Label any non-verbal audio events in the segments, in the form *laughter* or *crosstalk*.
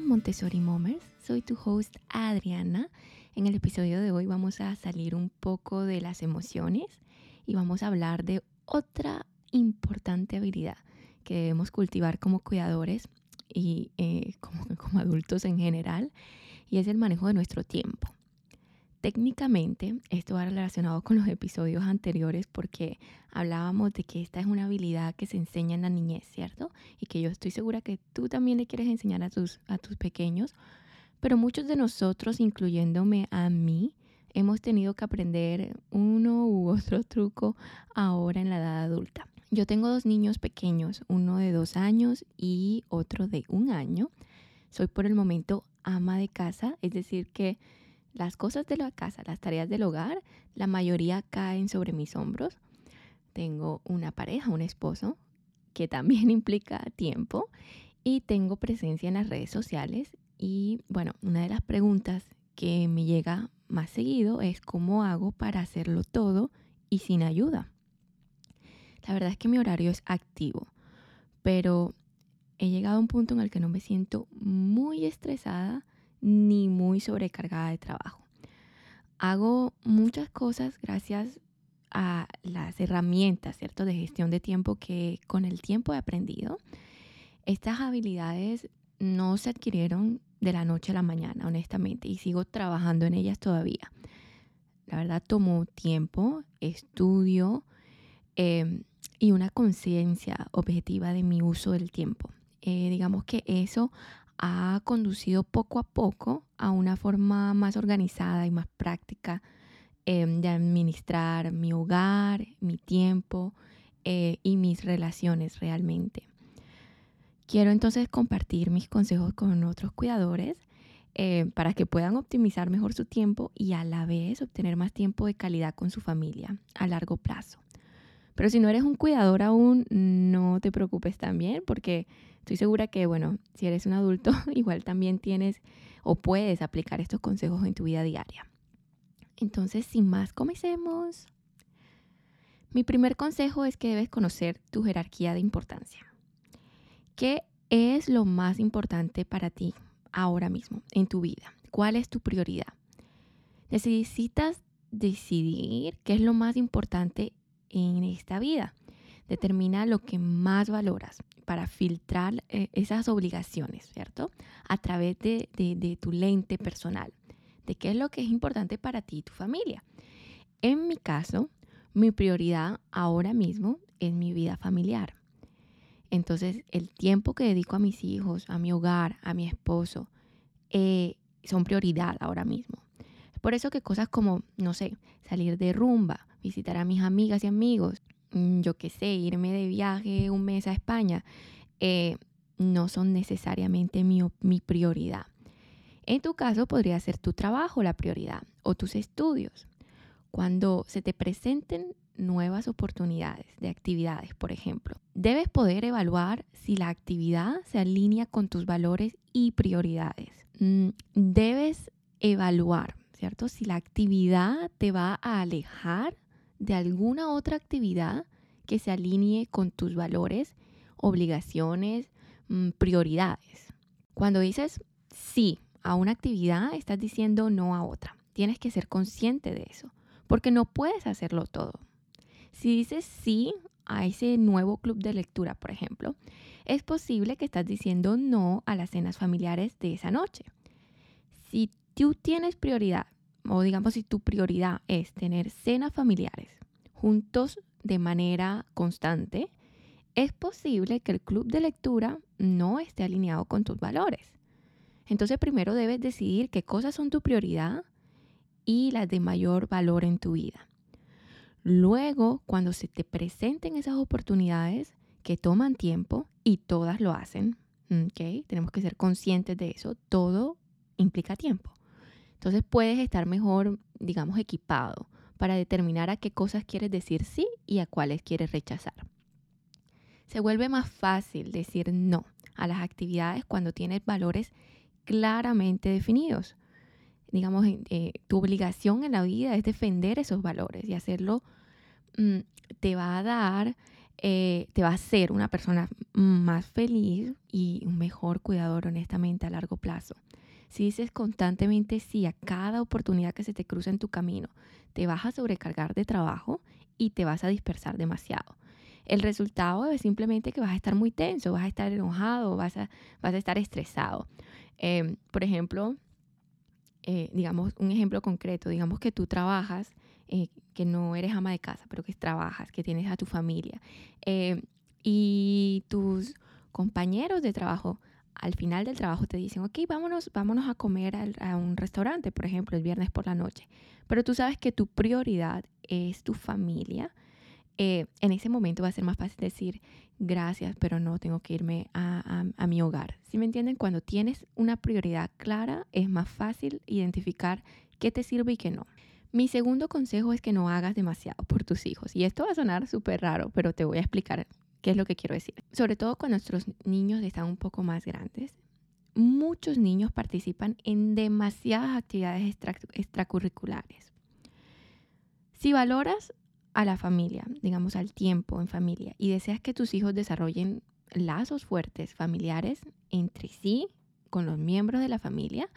Montessori Momers. Soy tu host Adriana. En el episodio de hoy vamos a salir un poco de las emociones y vamos a hablar de otra importante habilidad que debemos cultivar como cuidadores y eh, como, como adultos en general y es el manejo de nuestro tiempo. Técnicamente, esto va relacionado con los episodios anteriores porque hablábamos de que esta es una habilidad que se enseña en la niñez, ¿cierto? Y que yo estoy segura que tú también le quieres enseñar a tus, a tus pequeños, pero muchos de nosotros, incluyéndome a mí, hemos tenido que aprender uno u otro truco ahora en la edad adulta. Yo tengo dos niños pequeños, uno de dos años y otro de un año. Soy por el momento ama de casa, es decir, que las cosas de la casa, las tareas del hogar, la mayoría caen sobre mis hombros. Tengo una pareja, un esposo, que también *laughs* implica tiempo y tengo presencia en las redes sociales. Y bueno, una de las preguntas que me llega más seguido es cómo hago para hacerlo todo y sin ayuda. La verdad es que mi horario es activo, pero he llegado a un punto en el que no me siento muy estresada ni muy sobrecargada de trabajo. Hago muchas cosas gracias a las herramientas, ¿cierto?, de gestión de tiempo que con el tiempo he aprendido. Estas habilidades no se adquirieron de la noche a la mañana, honestamente, y sigo trabajando en ellas todavía. La verdad, tomó tiempo, estudio em, y una conciencia objetiva de mi uso del tiempo. Eh, digamos que eso ha conducido poco a poco a una forma más organizada y más práctica em, de administrar mi hogar, mi tiempo eh, y mis relaciones realmente. Quiero entonces compartir mis consejos con otros cuidadores eh, para que puedan optimizar mejor su tiempo y a la vez obtener más tiempo de calidad con su familia a largo plazo. Pero si no eres un cuidador aún, no te preocupes también porque Estoy segura que, bueno, si eres un adulto, *laughs* igual también tienes o puedes aplicar estos consejos en tu vida diaria. Entonces, sin más, comencemos. Mi primer consejo es que debes conocer tu jerarquía de importancia. ¿Qué es lo más importante para ti ahora mismo en tu vida? ¿Cuál es tu prioridad? Necesitas decidir qué es lo más importante en esta vida. Determina lo que más valoras para filtrar eh, esas obligaciones, ¿cierto? A través de, de tu lente personal, de qué es lo que es importante para ti y tu familia. En mi caso, mi prioridad ahora mismo es mi vida familiar. Entonces, el tiempo que dedico a mis hijos, a mi hogar, a mi esposo, eh, son prioridad ahora mismo. por eso que cosas como, no sé, salir de rumba, visitar a mis amigas y amigos, Mm, yo qué sé, irme de viaje un mes a España, eh, no son necesariamente mi, mi prioridad. En tu caso podría ser tu trabajo la prioridad o tus estudios. Cuando se te presenten nuevas oportunidades de actividades, por ejemplo, debes poder evaluar si la actividad se alinea con tus valores y prioridades. Mm, debes evaluar, ¿cierto? Si la actividad te va a alejar de alguna otra actividad que se alinee con tus valores, obligaciones, mm, prioridades. Cuando dices sí a una actividad, estás diciendo no a otra. Tienes que ser consciente de eso, porque no puedes hacerlo todo. Si dices sí a ese nuevo club de lectura, por ejemplo, es posible que estás diciendo no a las cenas familiares de esa noche. Si tú tienes prioridad o digamos si tu prioridad es tener cenas familiares juntos de manera constante, es posible que el club de lectura no esté alineado con tus valores. Entonces primero debes decidir qué cosas son tu prioridad y las de mayor valor en tu vida. Luego, cuando se te presenten esas oportunidades que toman tiempo, y todas lo hacen, ¿okay? tenemos que ser conscientes de eso, todo implica tiempo. Entonces puedes estar mejor, digamos, equipado para determinar a qué cosas quieres decir sí y a cuáles quieres rechazar. Se vuelve más fácil decir no a las actividades cuando tienes valores claramente definidos. Digamos, eh, tu obligación en la vida es defender esos valores y hacerlo mm, te va a dar eh, te va a hacer una persona más feliz y un mejor cuidador, honestamente, a largo plazo. Si dices constantemente sí a cada oportunidad que se te cruza en tu camino, te vas a sobrecargar de trabajo y te vas a dispersar demasiado. El resultado es simplemente que vas a estar muy tenso, vas a estar enojado, vas a, vas a estar estresado. Em, por ejemplo, eh, digamos, un ejemplo concreto, digamos que tú trabajas, eh, que no eres ama de casa, pero que trabajas, que tienes a tu familia, eh, y tus compañeros de trabajo al final del trabajo te dicen, ok, vámonos, vámonos a comer a, un restaurante, por ejemplo, el viernes por la noche, pero tú sabes que tu prioridad es tu familia, en ese momento va a ser más fácil decir, gracias, pero no tengo que irme a, a, mi hogar. ¿Sí me entienden? Cuando tienes una prioridad clara, es más fácil identificar qué te sirve y qué no. Mi segundo consejo es que no hagas demasiado por tus hijos. Y esto va a sonar súper raro, pero te voy a explicar qué es lo que quiero decir. Sobre todo cuando nuestros niños están un poco más grandes. Muchos niños participan en demasiadas actividades extracurriculares. Si valoras a la familia, digamos al tiempo en familia, y deseas que tus hijos desarrollen lazos fuertes familiares entre sí, con los miembros de la familia,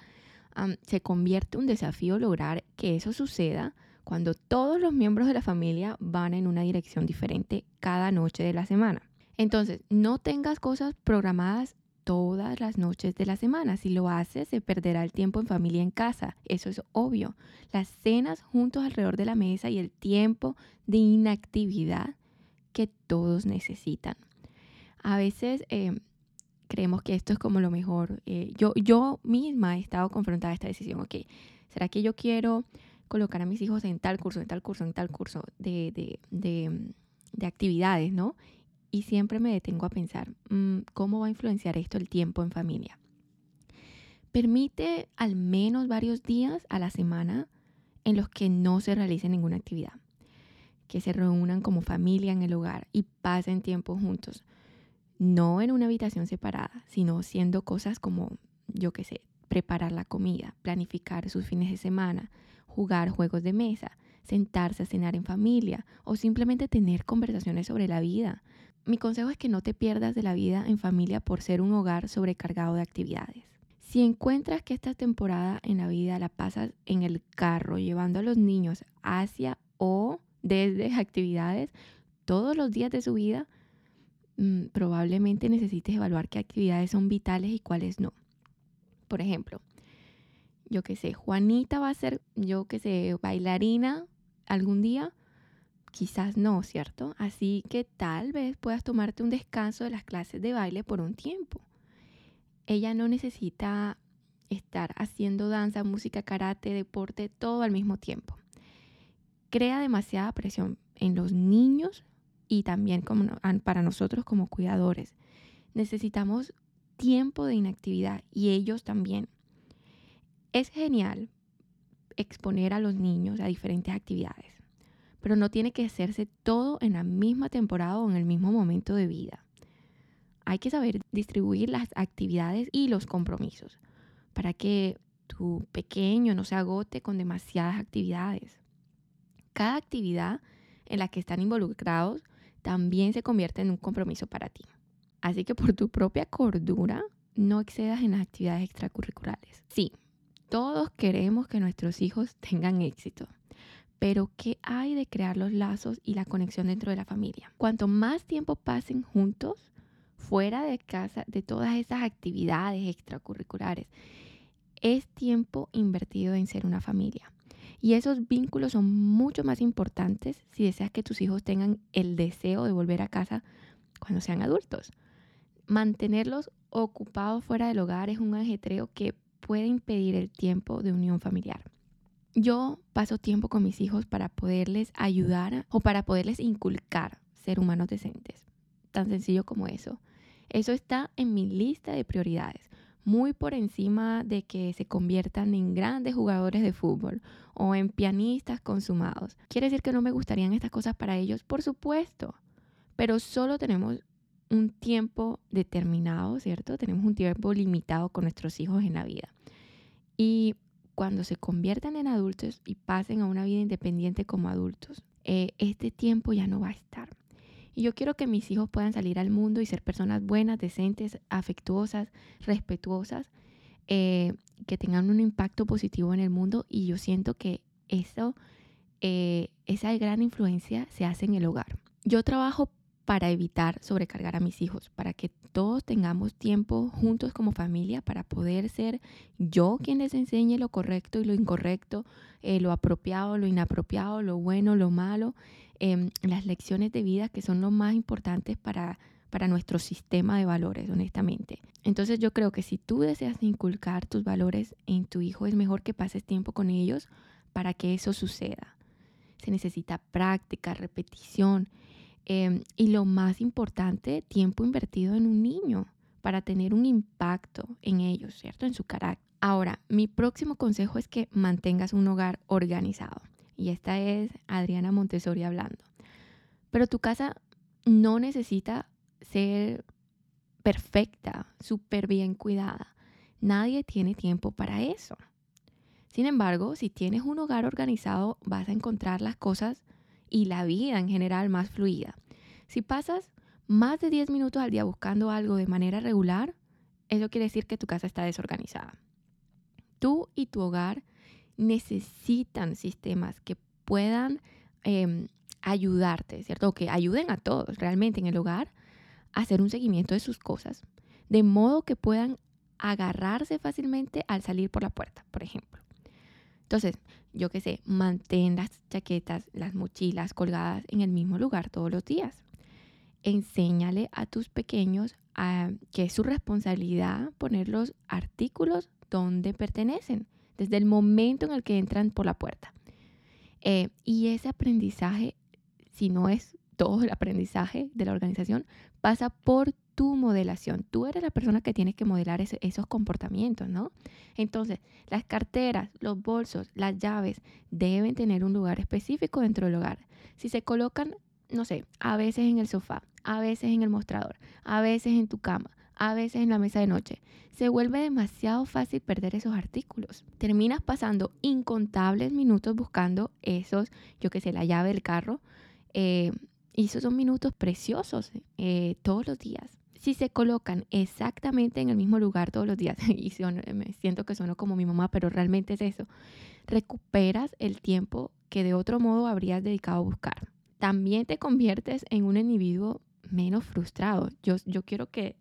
se convierte un desafío lograr que eso suceda cuando todos los miembros de la familia van en una dirección diferente cada noche de la semana. Entonces, no tengas cosas programadas todas las noches de la semana. Si lo haces, se perderá el tiempo en familia en casa. Eso es obvio. Las cenas juntos alrededor de la mesa y el tiempo de inactividad que todos necesitan. A veces eh, creemos que esto es como lo mejor. Eh, yo, yo misma he estado confrontada a esta decisión. Ok, ¿será que yo quiero colocar a mis hijos en tal curso, en tal curso, en tal curso de, de, de, de actividades, ¿no? y siempre me detengo a pensar, mm, ¿cómo va a influenciar esto el tiempo en familia? Permite al menos varios días a la semana en los que no se realice ninguna actividad, que se reúnan como familia en el hogar y pasen tiempo juntos, no en una habitación separada, sino haciendo cosas como, yo qué sé, preparar la comida, planificar sus fines de semana, jugar juegos de mesa, sentarse a cenar en familia o simplemente tener conversaciones sobre la vida, mi consejo es que no te pierdas de la vida en familia por ser un hogar sobrecargado de actividades. Si encuentras que esta temporada en la vida la pasas en el carro llevando a los niños hacia o desde *laughs* actividades todos los días de su vida, mm, probablemente necesites evaluar qué actividades son vitales y cuáles no. Por ejemplo, yo que sé, Juanita va a ser, yo que sé, bailarina algún día, quizás no, ¿cierto? Así que tal vez puedas tomarte un descanso de las clases de baile por un tiempo. Ella no necesita estar haciendo danza, música, karate, deporte, todo al mismo tiempo. Crea demasiada presión en los niños y también como, para nosotros como cuidadores. Necesitamos tiempo de inactividad y ellos también. Es genial exponer a los niños a diferentes actividades pero no tiene que hacerse todo en la misma temporada o en el mismo momento de vida. Hay que saber distribuir las actividades y los compromisos para que tu pequeño no se agote con demasiadas actividades. Cada actividad en la que están involucrados también se convierte en un compromiso para ti. Así que por tu propia cordura, no excedas en las actividades extracurriculares. Sí, todos queremos que nuestros hijos *laughs* tengan éxito, pero ¿qué hay de crear los lazos y la conexión dentro de la familia? Cuanto más tiempo pasen juntos, fuera de casa, de todas esas actividades extracurriculares, es tiempo invertido en ser una familia. Y esos vínculos son mucho más importantes si deseas que tus hijos tengan el deseo de volver a casa cuando sean adultos. Mantenerlos ocupados fuera del hogar es un ajetreo que puede impedir el tiempo de unión familiar. Yo paso tiempo con mis hijos para poderles ayudar o para poderles inculcar ser humanos decentes. Tan sencillo como eso. Eso está en mi lista de prioridades, muy por encima de que se conviertan en grandes jugadores de fútbol o en pianistas consumados. ¿Quiere decir que no me gustarían estas cosas para ellos? Por supuesto, pero solo tenemos un tiempo determinado, ¿cierto? Tenemos un tiempo limitado con nuestros hijos en la vida. Y cuando se conviertan en adultos y pasen a una vida independiente como adultos, eh, este tiempo ya no va a estar. Y yo quiero que mis hijos puedan salir al mundo y ser personas buenas, decentes, afectuosas, respetuosas, eh, que tengan un impacto positivo en el mundo. Y yo siento que eso, eh, esa gran influencia se hace en el hogar. Yo trabajo para evitar sobrecargar a mis hijos, para que todos tengamos tiempo juntos como familia para poder ser yo quien les enseñe lo correcto y lo incorrecto, eh, lo apropiado, lo inapropiado, lo bueno, lo malo, em, las lecciones de vida que son lo más importantes para, para nuestro sistema de valores, honestamente. Entonces yo creo que si tú deseas inculcar tus valores en tu hijo, es mejor que pases tiempo con ellos para que eso suceda. Se necesita práctica, repetición Em, y lo más importante, tiempo invertido en un niño para tener un impacto en ellos, ¿cierto? En su carácter. Ahora, mi próximo consejo es que mantengas un hogar organizado. Y esta es Adriana Montessori hablando. Pero tu casa no necesita ser perfecta, súper bien cuidada. Nadie tiene tiempo para eso. Sin embargo, si tienes un hogar organizado, vas a encontrar las cosas y la vida en general más fluida. Si pasas más de 10 minutos al día buscando algo de manera regular, eso quiere decir que tu casa está desorganizada. Tú y tu hogar necesitan sistemas que puedan em, ayudarte, ¿cierto? Que ayuden a todos realmente en el hogar a hacer un seguimiento de sus cosas, de modo que puedan agarrarse fácilmente al salir por la puerta, por ejemplo. Entonces, yo qué sé, mantén las chaquetas, las mochilas colgadas en el mismo lugar todos los días. Enséñale a tus pequeños que es su responsabilidad poner los artículos donde pertenecen, desde el momento en el que entran por la puerta. Eh, y ese aprendizaje, si no es todo el aprendizaje de la organización, pasa por tu modelación. Tú eres la persona que tiene que modelar esos comportamientos, ¿no? Entonces, las carteras, los bolsos, las llaves deben tener un lugar específico dentro del hogar. Si se colocan, no sé, a veces en el sofá, a veces en el mostrador, a veces en tu cama, a veces en la mesa de noche, se vuelve demasiado fácil perder esos artículos. Terminas pasando incontables minutos buscando esos, yo qué sé, la llave del carro. Eh, y esos son minutos preciosos eh, todos los días si se colocan exactamente en el mismo lugar todos los días, *laughs* y me siento que sueno como mi mamá, pero realmente es eso, recuperas el tiempo que de otro modo habrías dedicado a buscar. También te conviertes en un individuo menos frustrado. Yo, yo quiero que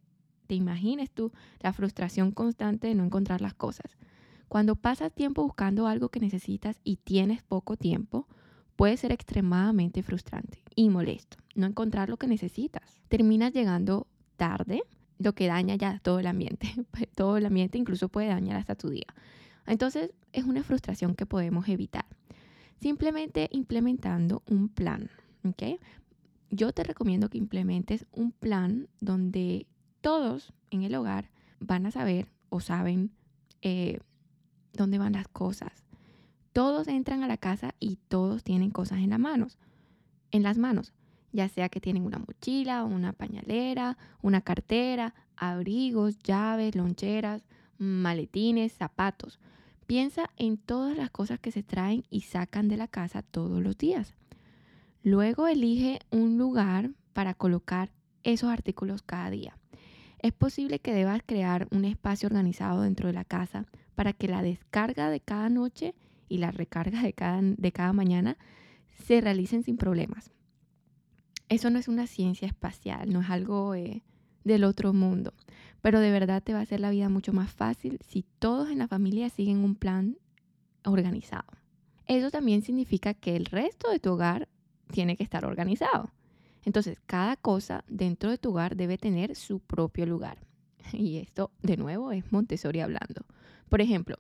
te imagines tú la frustración constante de no encontrar las cosas. Cuando pasas tiempo buscando algo que necesitas y tienes poco tiempo, puede ser extremadamente frustrante y molesto no encontrar lo que necesitas. Terminas llegando tarde, lo que daña ya todo el ambiente. *laughs* todo el ambiente incluso puede dañar hasta tu día. Entonces es una frustración que podemos evitar. Simplemente implementando un plan. ¿okay? Yo te recomiendo que implementes un plan donde todos en el hogar van a saber o saben eh, dónde van las cosas. Todos entran a la casa y todos tienen cosas en las manos. En las manos ya sea que tienen una mochila, una pañalera, una cartera, abrigos, llaves, loncheras, maletines, zapatos. Piensa en todas las cosas que se traen y sacan de la casa todos los días. Luego elige un lugar para colocar esos artículos cada día. Es posible que debas crear un espacio organizado dentro de la casa para que la descarga de cada noche y la recarga de cada, de cada mañana se realicen sin problemas eso no es una ciencia espacial, no es algo eh, del otro mundo, pero de verdad te va a hacer la vida mucho más fácil si todos en la familia siguen un plan organizado. Eso también significa que el resto de tu hogar tiene que estar organizado. Entonces, cada cosa dentro de tu hogar debe tener su propio lugar. *laughs* Y esto, de nuevo, es Montessori hablando. Por ejemplo,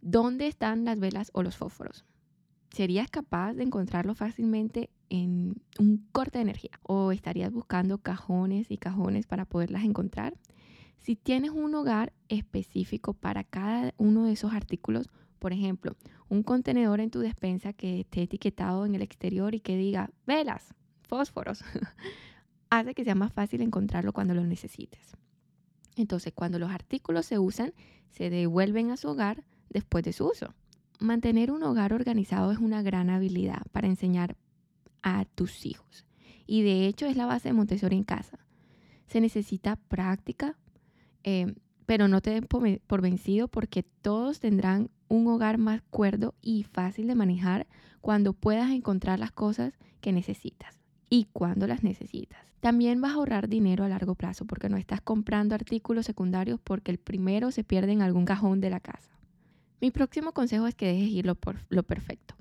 ¿dónde están las velas o los fósforos? ¿Serías capaz de encontrarlo fácilmente en un corte de energía o estarías buscando cajones y cajones para poderlas encontrar. Si tienes un hogar específico para cada uno de esos artículos, por ejemplo, un contenedor en tu despensa que esté etiquetado en el exterior y que diga velas, fósforos, *laughs* hace que sea más fácil encontrarlo cuando lo necesites. Entonces, cuando los artículos se usan, se devuelven a su hogar después de su uso. Mantener un hogar organizado es una gran habilidad para enseñar a tus hijos. y de hecho es la base de Montessori en casa. Se necesita práctica, eh, pero no te den por vencido porque todos tendrán un hogar más cuerdo y fácil de manejar cuando puedas encontrar las cosas que necesitas y cuando las necesitas. También vas a ahorrar dinero a largo plazo porque no estás comprando artículos secundarios porque el primero se pierde en algún cajón de la casa. Mi próximo consejo es que dejes ir lo, por, lo perfecto,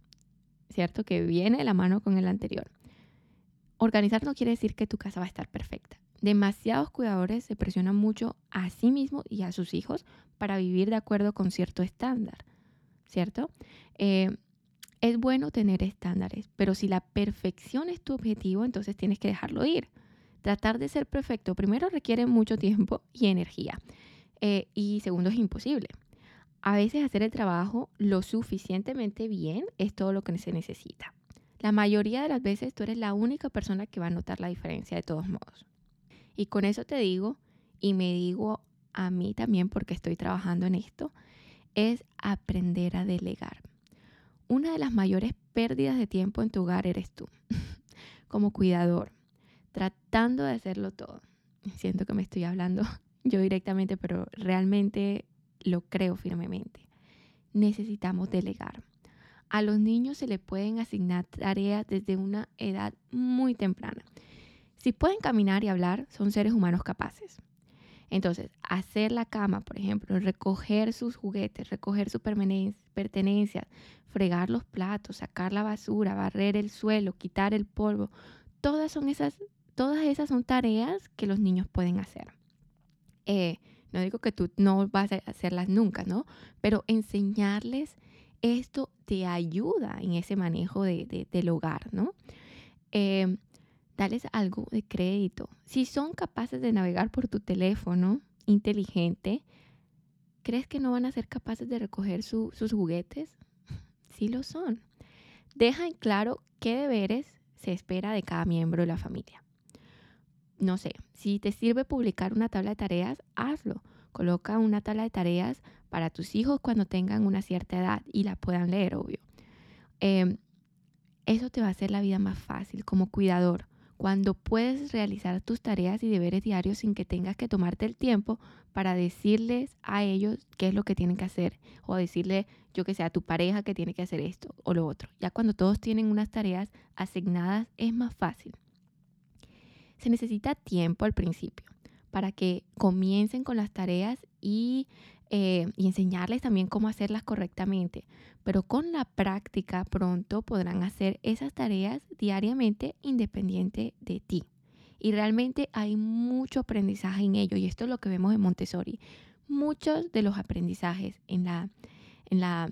¿cierto? Que viene de la mano con el anterior. Organizar no quiere decir que tu casa va a estar perfecta. Demasiados cuidadores se presionan mucho a sí mismos y a sus hijos para vivir de acuerdo con cierto estándar, ¿cierto? Eh, es bueno tener estándares, pero si la perfección es tu objetivo, entonces tienes que dejarlo ir. Tratar de ser perfecto primero requiere mucho tiempo y energía. Eh, y segundo, es imposible. A veces hacer el trabajo lo suficientemente bien es todo lo que se necesita. La mayoría de las veces tú eres la única persona que va a notar la diferencia de todos modos. Y con eso te digo, y me digo a mí también porque estoy trabajando en esto, es aprender a delegar una de las mayores pérdidas de tiempo en tu hogar eres tú, *laughs* como cuidador, tratando de hacerlo todo. Siento que me estoy hablando *laughs* yo directamente, pero realmente lo creo firmemente. Necesitamos delegar. A los niños se les pueden asignar tareas desde una edad muy temprana. Si pueden caminar y hablar, son seres humanos capaces. Entonces, hacer la cama, por ejemplo, recoger sus juguetes, recoger sus pertenencias, fregar los platos, sacar la basura, barrer el suelo, quitar el polvo, todas son esas, todas esas son tareas que los niños pueden hacer. Eh, no digo que tú no vas a hacerlas nunca, ¿no? Pero enseñarles esto te ayuda en ese manejo de, del hogar, ¿no? Eh, darles algo de crédito. Si son capaces de navegar por tu teléfono inteligente, ¿crees que no van a ser capaces de recoger sus juguetes? *laughs* Sí lo son. Deja en claro qué deberes se espera de cada miembro de la familia. No sé, si te sirve publicar una tabla de tareas, hazlo. Coloca una tabla de tareas para tus hijos cuando tengan una cierta edad y la puedan leer, obvio. Em, eso te va a hacer la vida más fácil como cuidador cuando puedes realizar tus tareas y deberes diarios sin que tengas que tomarte el tiempo para decirles a ellos qué es lo que tienen que hacer o decirle, yo que sé, a tu pareja que tiene que hacer esto o lo otro. Ya cuando todos tienen unas tareas asignadas es más fácil. Se necesita tiempo al principio para que comiencen con las tareas y eh, y enseñarles también cómo hacerlas correctamente. Pero con la práctica pronto podrán hacer esas tareas diariamente independiente de ti. Y realmente hay mucho aprendizaje en ello y esto es lo que vemos en Montessori. Muchos de los aprendizajes en la, en la,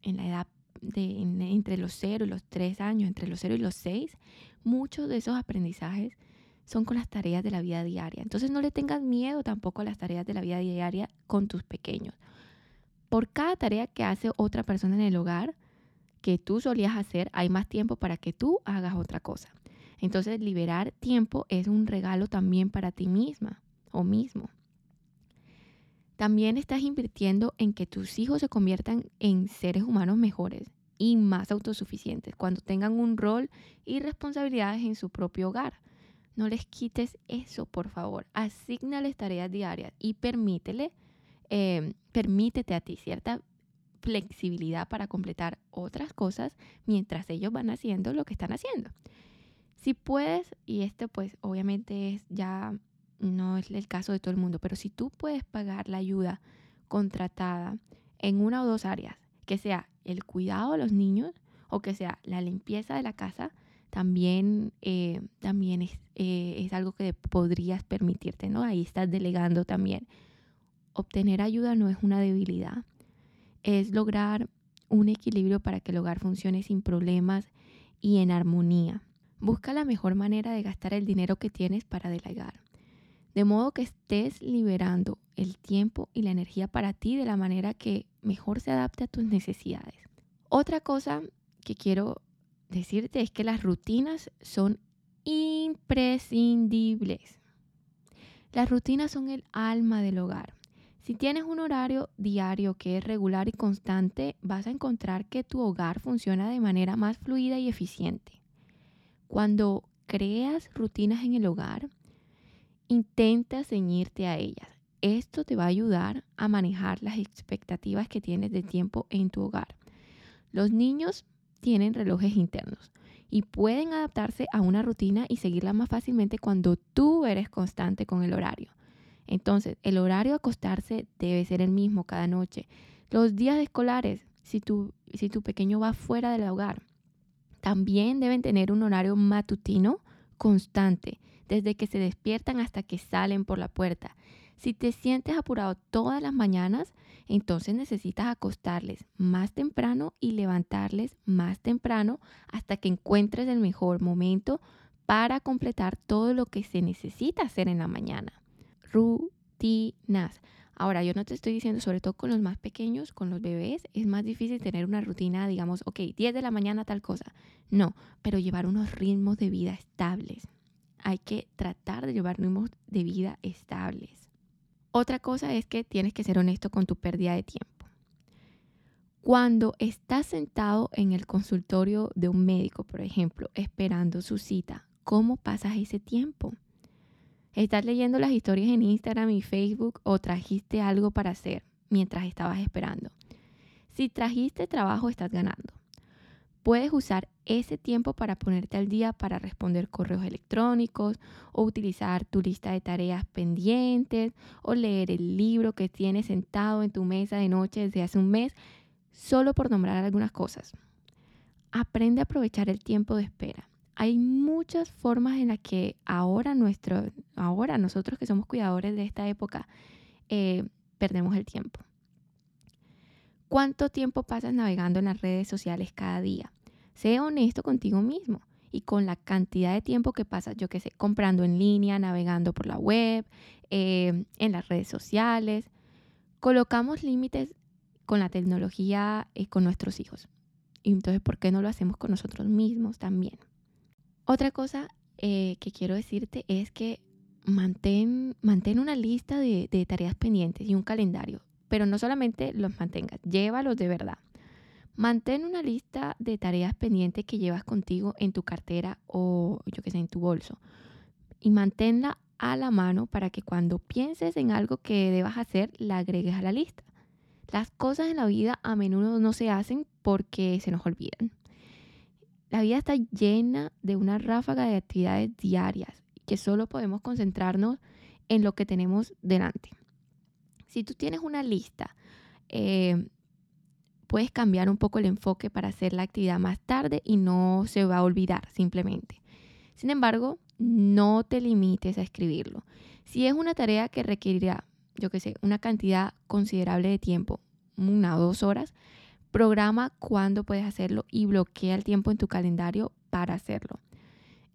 en la edad de entre los 0 y los 3 años, entre los 0 y los 6, muchos de esos aprendizajes son con las tareas de la vida diaria. Entonces no le tengas miedo tampoco a las tareas de la vida diaria con tus pequeños. Por cada tarea que hace otra persona en el hogar que tú solías hacer, hay más tiempo para que tú hagas otra cosa. Entonces liberar tiempo es un regalo también para ti misma o mismo. También estás invirtiendo en que tus hijos se conviertan en seres humanos mejores y más autosuficientes cuando tengan un rol y responsabilidades en su propio hogar. No les quites eso, por favor. Asignales tareas diarias y permítele, em, permítete a ti cierta flexibilidad para completar otras cosas mientras ellos van haciendo lo que están haciendo. Si puedes, y esto pues obviamente es ya no es el caso de todo el mundo, pero si tú puedes pagar la ayuda contratada en una o dos áreas, que sea el cuidado de los niños o que sea la limpieza de la casa, también, eh, también es, eh, es, algo que podrías permitirte, ¿no? Ahí estás delegando también. Obtener ayuda no es una debilidad, es lograr un equilibrio para que el hogar funcione sin problemas y en armonía. Busca la mejor manera de gastar el dinero que tienes para delegar, de modo que estés liberando el tiempo y la energía para ti de la manera que mejor se adapte a tus necesidades. Otra cosa que quiero decirte es que las rutinas son imprescindibles. Las rutinas son el alma del hogar. Si tienes un horario diario que es regular y constante, vas a encontrar que tu hogar funciona de manera más fluida y eficiente. Cuando creas rutinas en el hogar, intenta ceñirte a ellas. Esto te va a ayudar a manejar las expectativas que tienes de tiempo en tu hogar. Los niños tienen relojes internos y pueden adaptarse a una rutina y seguirla más fácilmente cuando tú eres constante con el horario. Entonces, el horario de acostarse debe ser el mismo cada noche. Los días escolares, si tu, si tu pequeño va fuera del hogar, también deben tener un horario matutino constante, desde que se despiertan hasta que salen por la puerta. Si te sientes apurado todas las mañanas, entonces necesitas acostarles más temprano y levantarles más temprano hasta que encuentres el mejor momento para completar todo lo que se necesita hacer en la mañana. Rutinas. Ahora, yo no te estoy diciendo, sobre todo con los más pequeños, con los bebés, es más difícil tener una rutina, digamos, ok, 10 de la mañana tal cosa. No, pero llevar unos ritmos de vida estables. Hay que tratar de llevar ritmos de vida estables. Otra cosa es que tienes que ser honesto con tu pérdida de tiempo. Cuando estás sentado en el consultorio de un médico, por ejemplo, esperando su cita, ¿cómo pasas ese tiempo? ¿Estás leyendo las historias en Instagram y Facebook o trajiste algo para hacer mientras estabas esperando? Si trajiste trabajo, estás ganando. Puedes usar ese tiempo para ponerte al día para responder correos electrónicos o utilizar tu lista de tareas pendientes o leer el libro que tienes sentado en tu mesa de noche desde hace un mes, solo por nombrar algunas cosas. Aprende a aprovechar el tiempo de espera. Hay muchas formas en las que ahora, nuestro, ahora nosotros que somos cuidadores de esta época, eh, perdemos el tiempo. ¿Cuánto tiempo pasas navegando en las redes sociales cada día? Sé honesto contigo mismo y con la cantidad de tiempo que pasas, yo que sé, comprando en línea, navegando por la web, eh, en las redes sociales. Colocamos límites con la tecnología y con nuestros hijos. Y entonces, ¿por qué no lo hacemos con nosotros mismos también? Otra cosa eh, que quiero decirte es que mantén, una lista de tareas pendientes y un calendario pero no solamente los mantengas, llévalos de verdad. Mantén una lista de tareas pendientes que llevas contigo en tu cartera o yo que sé, en tu bolso. Y manténla a la mano para que cuando pienses en algo que debas hacer, la agregues a la lista. Las cosas en la vida a menudo no se hacen porque se nos olvidan. La vida está llena de una ráfaga de actividades diarias que solo podemos concentrarnos en lo que tenemos delante. Si tú tienes una lista, eh, puedes cambiar un poco el enfoque para hacer la actividad más tarde y no se va a olvidar simplemente. Sin embargo, no te limites a escribirlo. Si es una tarea que requerirá, yo qué sé, una cantidad considerable de tiempo, una o dos horas, programa cuándo puedes hacerlo y bloquea el tiempo en tu calendario para hacerlo.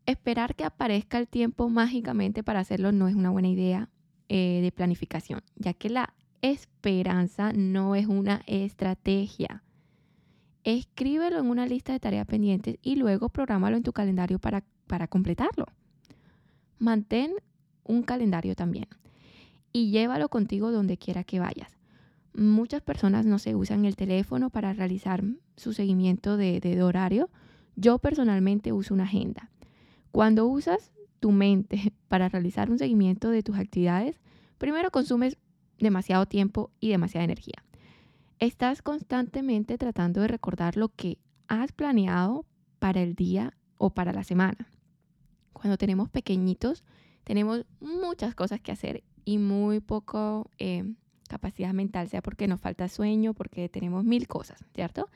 Esperar que aparezca el tiempo mágicamente para hacerlo no es una buena idea eh, de planificación, ya que la esperanza no es una estrategia. Escríbelo en una lista de tareas pendientes y luego prográmalo en tu calendario para, para completarlo. Mantén un calendario también y llévalo contigo donde quiera que vayas. Muchas personas no se usan el teléfono para realizar su seguimiento de, de horario. Yo personalmente uso una agenda. Cuando usas tu mente *laughs* para realizar un seguimiento de tus actividades, primero consumes demasiado tiempo y demasiada energía. Estás constantemente tratando de recordar lo que has planeado para el día o para la semana. Cuando tenemos pequeñitos, tenemos muchas cosas que hacer y muy poco eh, capacidad mental, sea porque nos falta sueño, porque tenemos mil cosas, ¿cierto?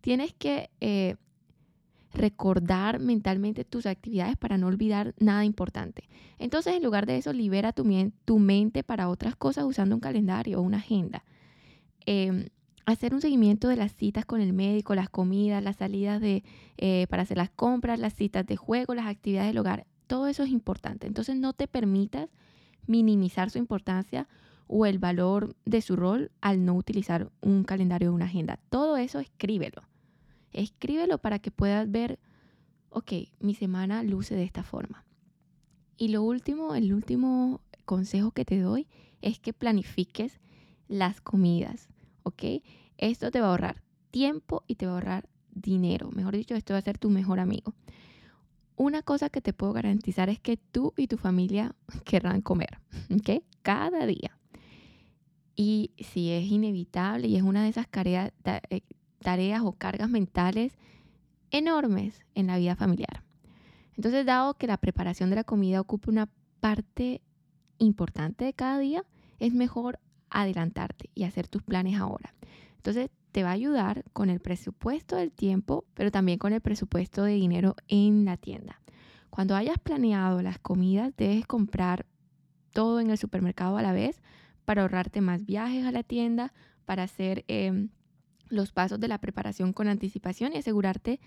Tienes que eh, recordar mentalmente tus actividades para no olvidar nada importante. Entonces, en lugar de eso, libera tu, tu mente para otras cosas usando un calendario o una agenda. Em, hacer un seguimiento de las citas con el médico, las comidas, las salidas de, eh, para hacer las compras, las citas de juego, las actividades del hogar, todo eso es importante. Entonces, no te permitas minimizar su importancia o el valor de su rol al no utilizar un calendario o una agenda. Todo eso escríbelo. Escríbelo para que puedas ver, ok, mi semana luce de esta forma. Y lo último, el último consejo que te doy es que planifiques las comidas, ¿ok? Esto te va a ahorrar tiempo y te va a ahorrar dinero. Mejor dicho, esto va a ser tu mejor amigo. una cosa que te puedo garantizar es que tú y tu familia *laughs* querrán comer, ¿ok? Cada día. Y si es inevitable y es una de esas tareas, eh, tareas o cargas mentales enormes en la vida familiar. Entonces, dado que la preparación de la comida ocupa una parte importante de cada día, es mejor adelantarte y hacer tus planes ahora. Entonces, te va a ayudar con el presupuesto del tiempo, pero también con el presupuesto de dinero en la tienda. Cuando hayas planeado las comidas, debes comprar todo en el supermercado a la vez para ahorrarte más viajes a la tienda, para hacer em, los pasos de la preparación con anticipación y asegurarte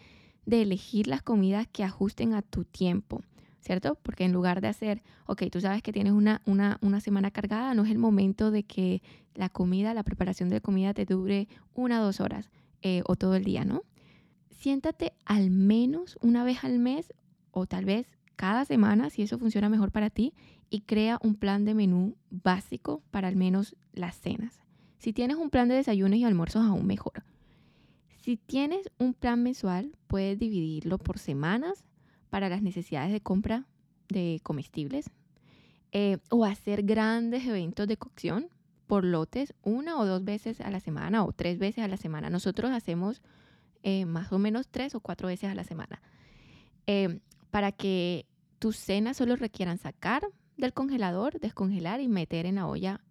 de elegir las comidas que ajusten a tu tiempo. ¿cierto? Porque en lugar de hacer, ok, tú sabes que tienes una, una, una semana cargada, no es el momento de que la comida, la preparación de comida te dure una o dos horas eh, o todo el día, ¿no? Siéntate al menos una vez al mes o tal vez cada semana, si eso funciona mejor para ti, y crea un plan de menú básico para al menos las cenas. Si tienes un plan de desayunos y almuerzos, aún mejor. Si tienes un plan mensual, puedes dividirlo por semanas para las necesidades de compra de comestibles eh, o hacer grandes eventos de cocción por lotes una o dos veces a la semana o tres veces a la semana. Nosotros hacemos eh, más o menos tres o cuatro veces a la semana eh, para que tus cenas solo requieran sacar del congelador, descongelar y meter en la olla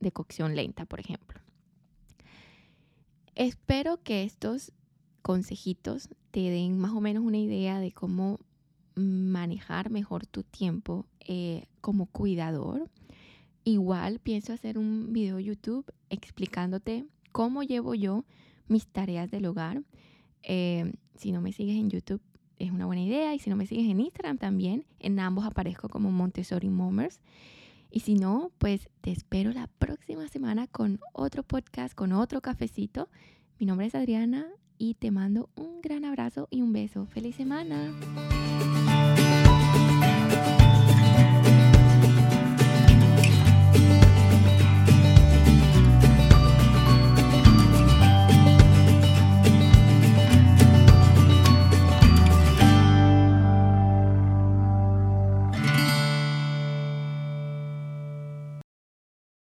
de cocción lenta, por ejemplo. Espero que estos consejitos te den más o menos una idea de cómo manejar mejor tu tiempo eh, como cuidador. Igual pienso hacer un video YouTube explicándote cómo llevo yo mis tareas del hogar. Eh, si no me sigues en YouTube es una buena idea y si no me sigues en Instagram también, en ambos aparezco como Montessori Momers. Y si no, pues te espero la próxima semana con otro podcast, con otro cafecito. Mi nombre es Adriana y te mando un gran abrazo y un beso. ¡Feliz semana!